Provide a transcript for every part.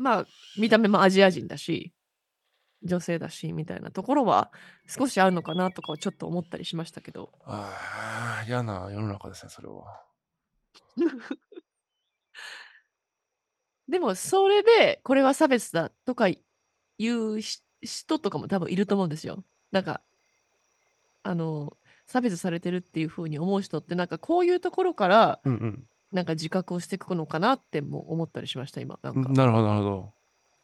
まあ、見た目もアジア人だし、女性だし、みたいなところは少しあるのかなとかはちょっと思ったりしましたけど。ああ、嫌な世の中ですね、それは。でも、それで、これは差別だとかいう人とかも多分いると思うんですよ。なんか、あの、差別されてるっていう風に思う人って、なんかこういうところから、うんうん。なんか自覚をしていくのかなっても思ったりしました、今。なんか。なるほど、なるほど。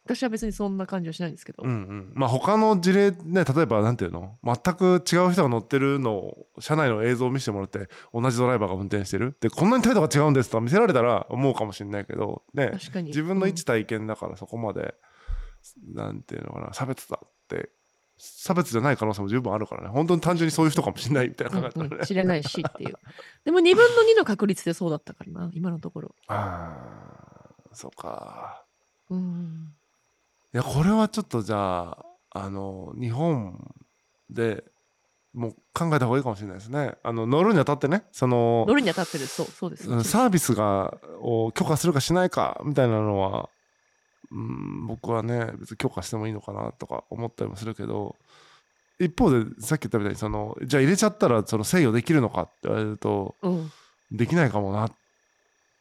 私は別にそんな感じはしないんですけど。うんうん。まあ他の事例ね、例えばなんていうの？全く違う人が乗ってるのを、車内の映像を見せてもらって、同じドライバーが運転してる？で、こんなに態度が違うんですと見せられたら思うかもしれないけど、ね。確かに。自分の一体験だからそこまで、うん、なんていうのかな、差別だって差別じゃない可能性も十分あるからね。本当に単純にそういう人かもしれないみたいな考えたらね、知れないしっていう。でも2分の2の確率でそうだったからな今のところ。ああそうか。うん。いやこれはちょっとじゃああの日本でもう考えた方がいいかもしれないですね。あの乗るにあたってね、その乗るにあたってるそうそうです。サービスがを許可するかしないかみたいなのはうん僕はね別に許可してもいいのかなとか思ったりもするけど一方でさっき言ったみたいにそのじゃあ入れちゃったらその制御できるのかって言われると、うん、できないかもなっ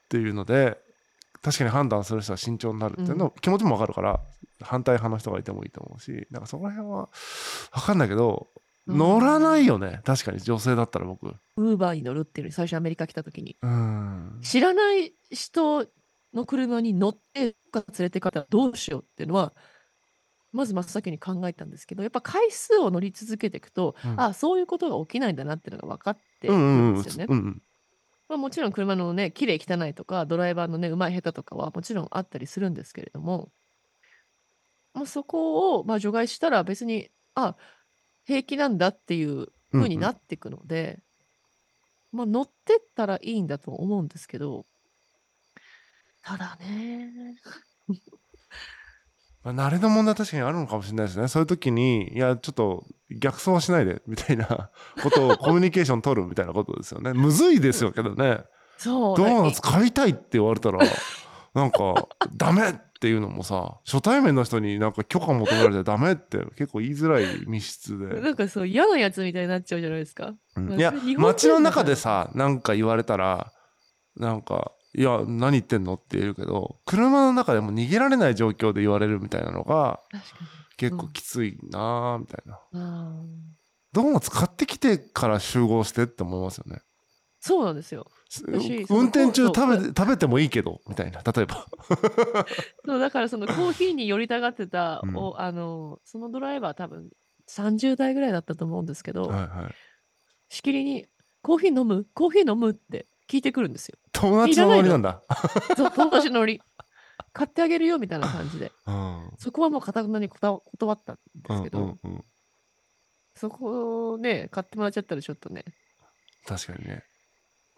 ていうので確かに判断する人は慎重になるっていうの、うん、気持ちも分かるから反対派の人がいてもいいと思うしなんかそこら辺は分かんないけど、うん、乗らないよね。確かに女性だったら僕。ウーバーに乗るっていう最初アメリカ来た時に、うん、知らない人の車に乗って連れて方どうしようっていうのはまず真っ先に考えたんですけどやっぱ回数を乗り続けていくと、うん、あそういうことが起きないんだなっていうのが分かってるんですよね。まあ、もちろん車のね綺麗汚いとかドライバーのねうまい下手とかはもちろんあったりするんですけれども、まあ、そこをまあ除外したら別にあ平気なんだっていう風になっていくので、うんうん、まあ、乗ってったらいいんだと思うんですけどただね。まあ、慣れの問題確かにあるのかもしれないですね。そういう時に、いや、ちょっと逆走はしないで、みたいな ことをコミュニケーション取るみたいなことですよね。むずいですよけどね。そう。ドーナツ買いたいって言われたら、なんか、ダメっていうのもさ、初対面の人になんか許可求められてダメって結構言いづらい密室で。なんかそう嫌なやつみたいになっちゃうじゃないですか。うん、いや、街の中でさ、なんか言われたら、なんか、いや何言ってんの？って言えるけど車の中でも逃げられない状況で言われるみたいなのが結構きついなみたいな、うん、ドーナツ買ってきてから集合してって思いますよね。そうなんですよ。運転中食べ食べてもいいけどみたいな。例えば。そうだからそのコーヒーに寄りたがってた、うん、おあのそのドライバー多分30代ぐらいだったと思うんですけど、はいはい、しきりに「コーヒー飲む？コーヒー飲む?」って聞いてくるんですよ。友達のノリなんだ。そう、友達のノリ。買ってあげるよみたいな感じで。うん、そこはもうかたくなに断ったんですけど、うんうんうん、そこをね、買ってもらっちゃったらちょっとね。確かにね。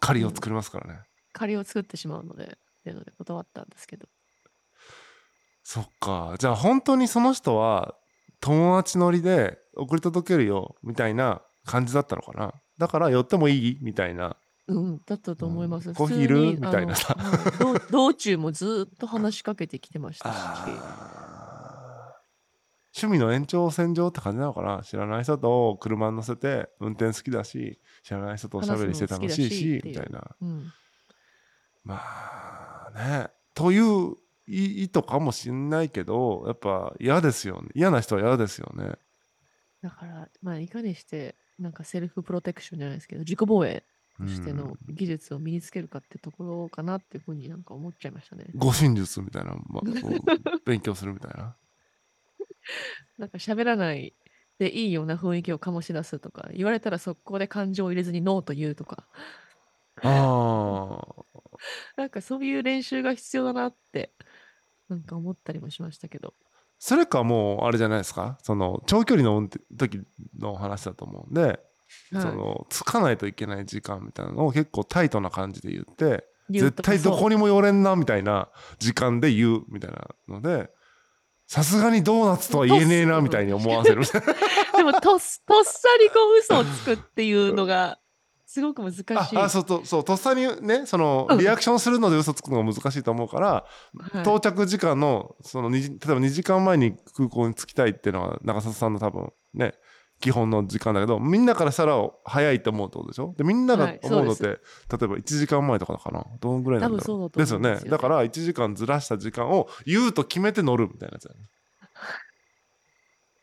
借りを作りますからね。うん、借りを作ってしまうので、っていうので断ったんですけど。そっか。じゃあ本当にその人は友達乗りで送り届けるよみたいな感じだったのかな。だから寄ってもいい？みたいなうん、だったと思います。コーヒーいる？みたいなさ。道中もずっと話しかけてきてましたし。趣味の延長線上って感じなのかな？知らない人と車に乗せて運転好きだし知らない人とおしゃべりして楽しいしみたいな、うん、まあね。という意図かもしんないけどやっぱ嫌ですよね。嫌な人は嫌ですよね。だからまあいかにしてなんかセルフプロテクションじゃないですけど自己防衛しての技術を身につけるかってところかなっていうふうになんか思っちゃいましたね。護身術みたいな、まあ、勉強するみたいな。なんか喋らないでいいような雰囲気を醸し出すとか、言われたら速攻で感情を入れずにノーと言うとか。ああ。なんかそういう練習が必要だなって、なんか思ったりもしましたけど。それかもうあれじゃないですか？その長距離の時の話だと思うんでそのつかないといけない時間みたいなのを結構タイトな感じで言って絶対どこにも寄れんなみたいな時間で言うみたいなのでさすがにドーナツとは言えねえなみたいに思わせる。でもとっとっさりこう嘘をつくっていうのがすごく難しい。ああそうとそうとっさにねそのうん。リアクションするので嘘つくのが難しいと思うから、はい。到着時間のその例えば2時間前に空港に着きたいっていうのは長里さんの多分ね基本の時間だけどみんなからしたら早いと思うってことでしょ？でみんながはい思うのって、そう例えば1時間前とかかなどのぐらいなんだろ多分そうだとですよね。ねだから1時間ずらした時間を言うと決めて乗るみたいなやつだよね。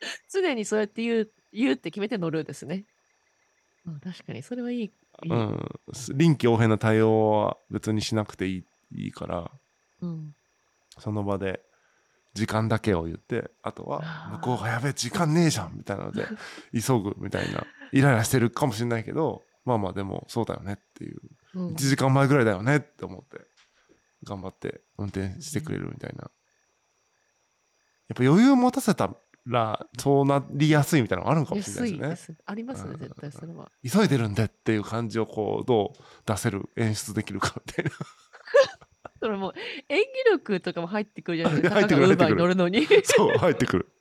常にそうやって言う言うって決めて乗るですね。うん、確かにそれはいい。いい。うん、臨機応変な対応は別にしなくていいいいから。うん。その場で時間だけを言ってあとは向こうがやべえ時間ねえじゃんみたいなので 急ぐみたいなイライラしてるかもしれないけどまあまあでもそうだよねっていううん。1時間前ぐらいだよねって思って頑張って運転してくれるみたいな。やっぱ余裕を持たせたらそうなりやすいみたいなのがあるのかもしれないですね。安いです。ありますね、絶対それは。急いでるんでっていう感じをこうどう出せる演出できるかみたいなそれもう演技力とかも入ってくるじゃないですか。入ってくるウーバーに乗るのに。そう入ってくる。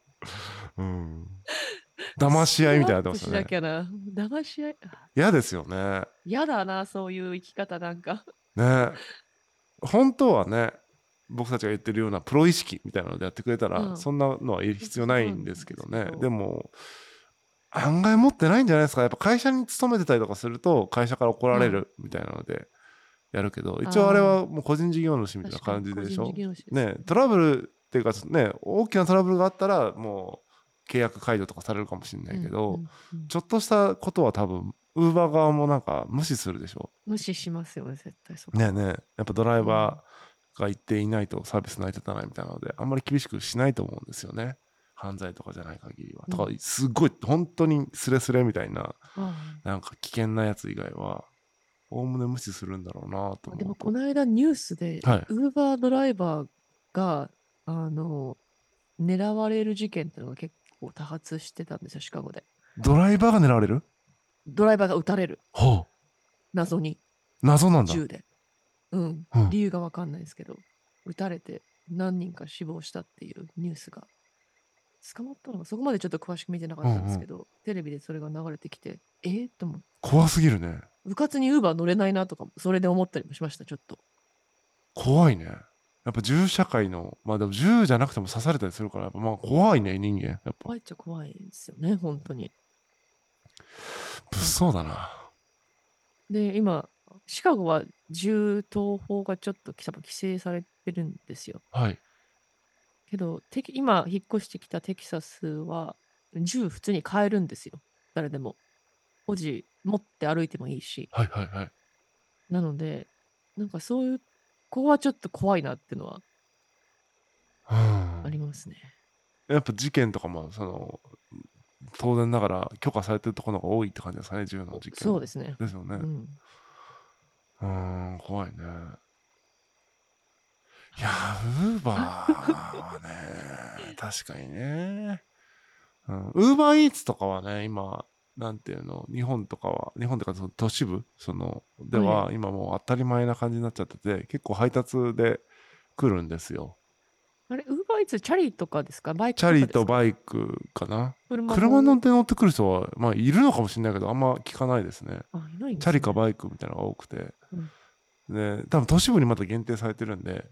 うん。騙し合いみたいになってますね。騙し合い。あ。嫌ですよね。やだな、そういう生き方なんか。ね。本当はね僕たちが言ってるようなプロ意識みたいなのでやってくれたら、うん。そんなのは必要ないんですけどね。でも案外持ってないんじゃないですか。やっぱ会社に勤めてたりとかすると会社から怒られるみたいなのでやるけど、一応あれはもう個人事業主みたいな感じでしょ？ね。トラブルっていうかね大きなトラブルがあったらもう契約解除とかされるかもしれないけど、うんうんうんちょっとしたことは多分ウーバー側もなんか無視するでしょ？無視しますよね、絶対そこ。ねえねえやっぱドライバーが行っていないとサービス成り立たないみたいなのであんまり厳しくしないと思うんですよね。犯罪とかじゃない限りは。うん。とかすっごい本当にスレスレみたいなあなんか危険なやつ以外はおおむね無視するんだろうなと思うあでもこの間ニュースで、はいウーバードライバーがあの狙われる事件っていうのが結構多発してたんですよ、シカゴで。ドライバーが狙われる？ドライバーが撃たれる、ほう謎に謎なんだ。銃で。うん、うん理由がわかんないですけど、撃たれて何人か死亡したっていうニュースが。捕まったの？かそこまでちょっと詳しく見てなかったんですけど、テレビでそれが流れてきて、えー、と思って、怖すぎるね。部活にウーバー乗れないなとかも、それで思ったりもしました、ちょっと。怖いね。やっぱ銃社会のまあでも銃じゃなくても刺されたりするからやっぱまあ怖いね人間やっぱ怖いっちゃ怖いですよね、本当に。物騒だな。で、今、シカゴは銃刀法がちょっと多分規制されてるんですよ。はい。けど、テキ今、引っ越してきたテキサスは、銃普通に買えるんですよ。誰でも。保持持って歩いてもいいし。はいはいはい。なので、なんかそういう、ここはちょっと怖いなっていうのはうんありますね。やっぱ事件とかもその当然ながら許可されてるところが多いって感じですかね銃の事件。そうですね。ですよね。うん。うん、怖いね。いやー、ウーバーはね、確かにね。ウーバーイーツとかはね、今、なんていうの、日本とかは、日本とかその都市部？そのでは、は今もう当たり前な感じになっちゃってて、結構配達で来るんですよ。あれ、ウーバーイーツ、チャリとかですか？バイクチャリとイバイクかな？ク車車乗のって乗ってくる人は、まあ、いるのかもしれないけど、あんま聞かないですね。あ、いないねチャリかバイクみたいなのが多くて。で、多分都市部にまた限定されてるんで、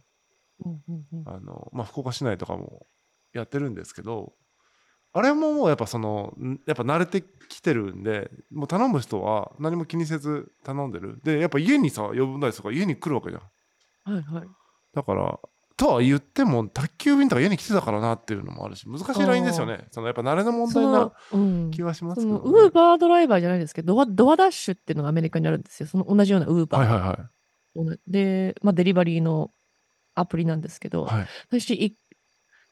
うんうんうんあの、まあ、福岡市内とかもやってるんですけど、あれももうやっぱその、んやっぱ慣れてきてるんで、もう頼む人は何も気にせず頼んでる。で、やっぱ家にさ、呼ぶんだりとか家に来るわけじゃん。はいはい。だから、とは言っても、宅急便とか家に来てたからなっていうのもあるし、難しいラインですよね。そのやっぱ慣れの問題な気はしますけど、ね。ウーバードライバーじゃないですけど、ドアドアダッシュっていうのがアメリカにあるんですよ。その同じようなウーバー。はいはいはい。で、まあ、デリバリーのアプリなんですけど、はい。私い、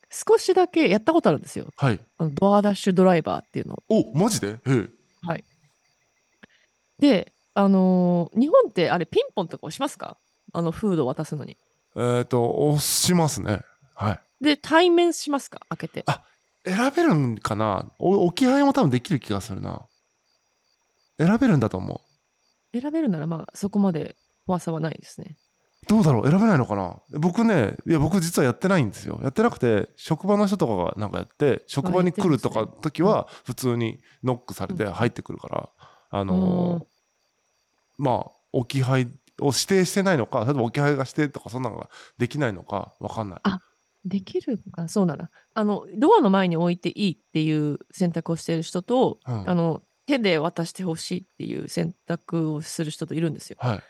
少しだけやったことあるんですよ。はい。あのドアダッシュドライバーっていうのを。おマジで？ええ。で、あのー日本ってあれピンポンとか押しますか？あのフードを渡すのに。えっ、と、押しますね。はい。で、対面しますか？開けて。あ選べるんかな？お置き配も多分できる気がするな。選べるんだと思う。選べるならまあそこまで怖さはないですね。どうだろう？選べないのかな？僕ね、いや僕実はやってないんですよ。やってなくて、職場の人とかがなんかやって、職場に来るとか時は普通にノックされて入ってくるから、あのーまあ置き配を指定してないのか例えば置き配がしてとかそんなのができないのか分かんない。あできるかそうなら。あのドアの前に置いていいっていう選択をしている人と、うん、あの手で渡してほしいっていう選択をする人といるんですよ。はい、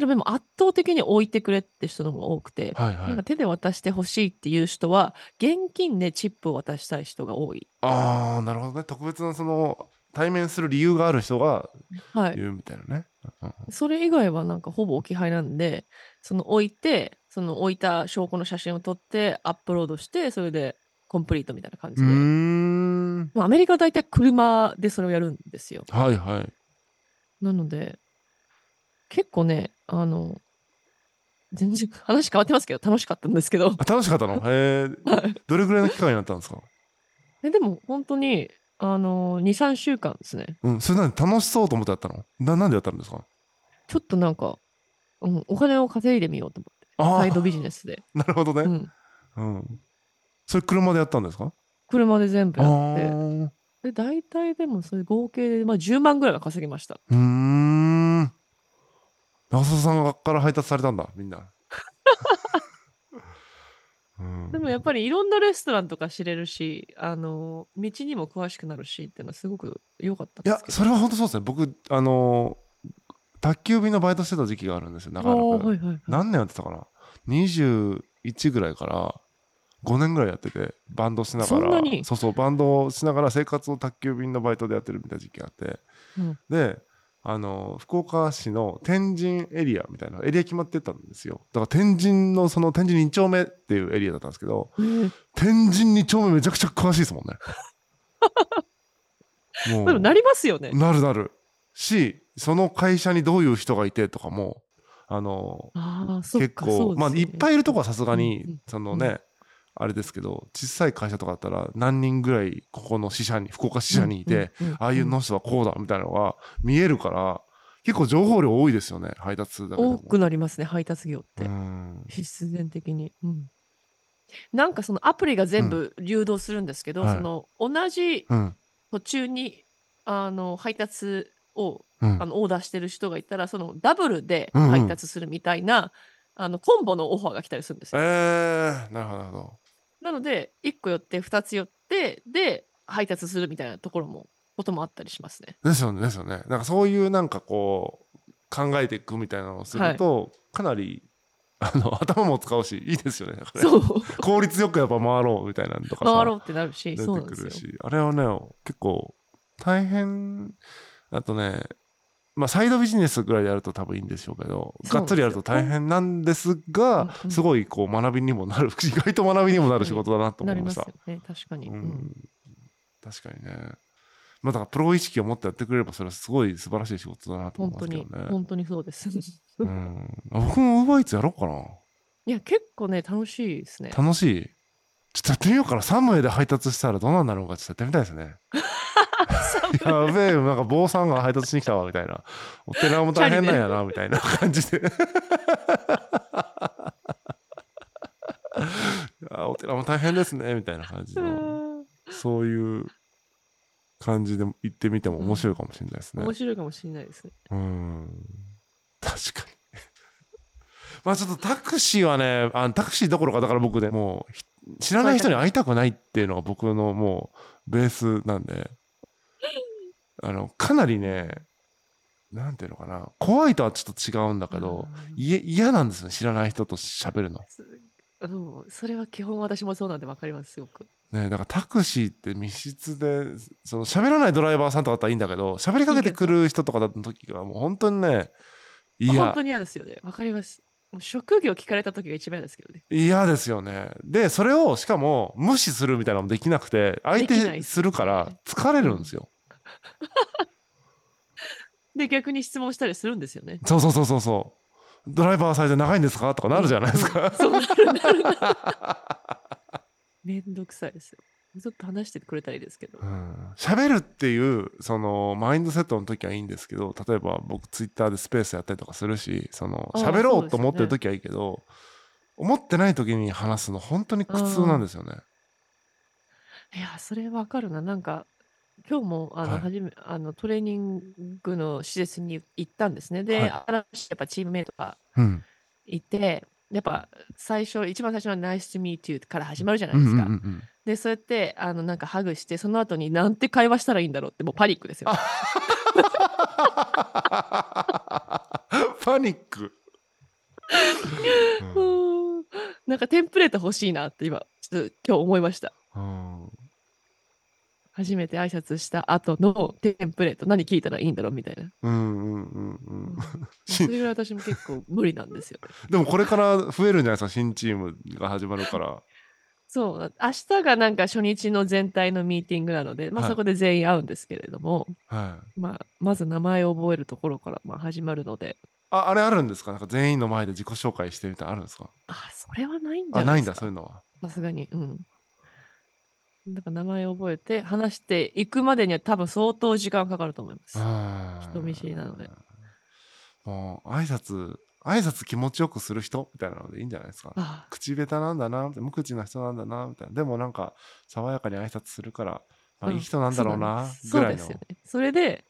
でも圧倒的に置いてくれって人の方が多くて、はいはい、なんか手で渡してほしいっていう人は現金でチップを渡したい人が多い。ああなるほどね特別なその対面する理由がある人が言うみたいなね。はい、それ以外はなんかほぼ置き配なんでその置いてその置いた証拠の写真を撮ってアップロードしてそれでコンプリートみたいな感じで。うんアメリカは大体車でそれをやるんですよ。はいはい。なので結構ねあの全然 話変わってますけど楽しかったんですけど。楽しかったの？へえ、どれぐらいの期間になったんですか？えでも本当にあのー、2、3週間ですね。うん、それなんで楽しそうと思ってやったの？ななんでやったんですか？ちょっとなんか、うん、お金を稼いでみようと思って。サイドビジネスで。なるほどね。うん。うん、それ車でやったんですか？車で全部やって。で、大体でもそれ合計で、まあ、10万ぐらいは稼ぎました。うん。長澤さんから配達されたんだ、みんな。でもやっぱりいろんなレストランとか知れるし、あの、道にも詳しくなるしっていうのはすごく良かったいや、それは本当そうですね。僕、あの、宅急便のバイトしてた時期があるんですよ、長らく。はいはいはい、何年やってたかな ?21 ぐらいから5年ぐらいやってて、バンドしながら、そうそう、バンドしながら生活を宅急便のバイトでやってるみたいな時期があって、うん、で、あの福岡市の天神エリアみたいなエリア決まってたんですよ。だから天神のその天神2丁目っていうエリアだったんですけど、天神2丁目めちゃくちゃ詳しいですもんね。もう。なりますよね。なるなる。しその会社にどういう人がいてとかもあの結構、ね、まあいっぱいいるとこはさすがに、そのね、あれですけど小さい会社とかだったら何人ぐらいここの支社に福岡支社にいて、ああいうの人はこうだみたいなのが見えるから結構情報量多いですよね配達だけ多くなりますね配達業って。必然的に、うん、なんかそのアプリが全部流動するんですけど、うん、その同じ途中にあの配達を、うん、あのオーダーしてる人がいたらそのダブルで配達するみたいな、うんうん、あのコンボのオファーが来たりするんですよ。えー、なるほどなので、1個寄って2つ寄って、で、配達するみたいなところも、こともあったりしますね。ですよね、ですよね。なんかそういうなんかこう、考えていくみたいなのをすると、はい、かなり、あの、頭も使うし、いいですよね。そう。効率よくやっぱ回ろうみたいなのとか回ろうってなるし、出てくるし。あれはね、結構、大変、あとね、まあ、サイドビジネスぐらいやると多分いいんでしょうけどがっつりやると大変なんですが、すごいこう学びにもなる 意外と学びにもなる仕事だなと思いました。ね、確かに、うん、確かにね。まあ、だからプロ意識を持ってやってくれればそれはすごい素晴らしい仕事だなと思いますけどね。本当にそうです。うん、僕もウーバーイーツやろうかな。いや結構ね楽しいですね。楽しい。ちょっとやってみようかな。サムウェイで配達したらどうなんだろうかちょっとやってみたいですね。やべえ、なんか坊さんが配達しに来たわみたいな。お寺も大変なんやなみたいな感じで。あお寺も大変ですねみたいな感じの。そういう感じで行ってみても面白いかもしれないですね。面白いかもしれないですね。うん。確かに。まあちょっとタクシーはね、あタクシーどころか、だから僕ね、もう知らない人に会いたくないっていうのが僕のもうベースなんで。あのかなりねなんていうのかな怖いとはちょっと違うんだけど嫌なんですよ知らない人と喋るの。うん、それは基本私もそうなんで分かりますすごく。ねだからタクシーって密室でその喋らないドライバーさんとかだったらいいんだけど喋りかけてくる人とかだった時はもう本当にね嫌。本当に嫌ですよね。分かります。もう職業聞かれた時が一番嫌ですけどね。嫌ですよね。でそれをしかも無視するみたいなのもできなくて相手するから疲れるんですよ、で、逆に質問したりするんですよね。そうそうそうそうそう。ドライバーサイズ長いんですか？とかなるじゃないですか。そうなるなるなる。めんどくさいですよ。ちょっと話してくれたらいいですけど。喋、うん、るっていうそのマインドセットの時はいいんですけど例えば僕ツイッターでスペースやったりとかするしその喋ろうと思ってる時はいいけど、ね、思ってない時に話すの本当に苦痛なんですよね。いやそれわかるななんか今日もあの、はいはじめあのトレーニングの施設に行ったんですね。で、はい新しいやっぱチームメイトがうんいて、やっぱ最初、一番最初は Nice to meet you から始まるじゃなうんいですか。うんうんうんで、そうやってあのなんかハグして、その後になんて会話したらいいんだろうってもうパニックですよ。パニック、うーんなんかテンプレート欲しいなって今、ちょっと今日思いました。うん初めて挨拶した後のテンプレート、何聞いたらいいんだろうみたいな。うんうんうんうんそれぐらい私も結構無理なんですよね。でもこれから増えるんじゃないですか新チームが始まるからそう、明日がなんか初日の全体のミーティングなので、まあ、はいそこで全員会うんですけれども、はいまあ、まず名前を覚えるところからまあ始まるので、ああれあるんですか？なんか全員の前で自己紹介してみたいなのあるんですか？あ、それはないんじゃあないんないですか。だそういうのはさすがに。うん。だから名前を覚えて話していくまでには多分相当時間かかると思います。人見知りなのでもう挨拶挨拶気持ちよくする人みたいなのでいいんじゃないですかあ口下手なんだな無口な人なんだなみたいなでもなんか爽やかに挨拶するから、まあ、うんいい人なんだろうなそうぐらいのですよね。それで、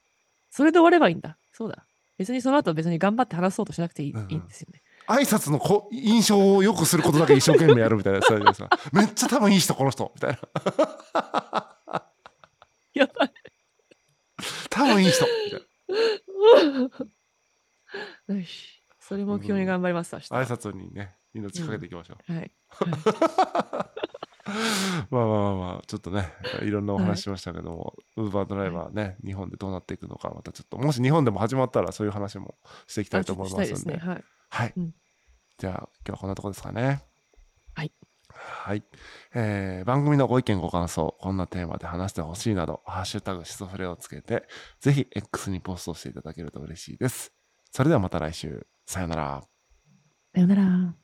それで終わればいいんだ。そうだ。別にその後別に頑張って話そうとしなくていい,、うんうんいいんですよね。挨拶のこ印象を良くすることだけ一生懸命やるみたいなやつですかめっちゃ多分いい人この人みたいなやばい。多分いい人みたいなよし。それ目標に頑張ります、明日は。挨拶にね命かけていきましょう、はい。まあまあまあまあちょっとねいろんなお話しましたけども、ウーバードライバーね、日本でどうなっていくのかまたちょっともし日本でも始まったらそういう話もしていきたいと思いますんで。ですね。はい。はい、うんじゃあ今日はこんなとこですかね。はい。はい、えー番組のご意見ご感想こんなテーマで話してほしいなど「ハッシュタグシソフレ」をつけてぜひ X にポストしていただけると嬉しいです。それではまた来週。さよなら。さよなら。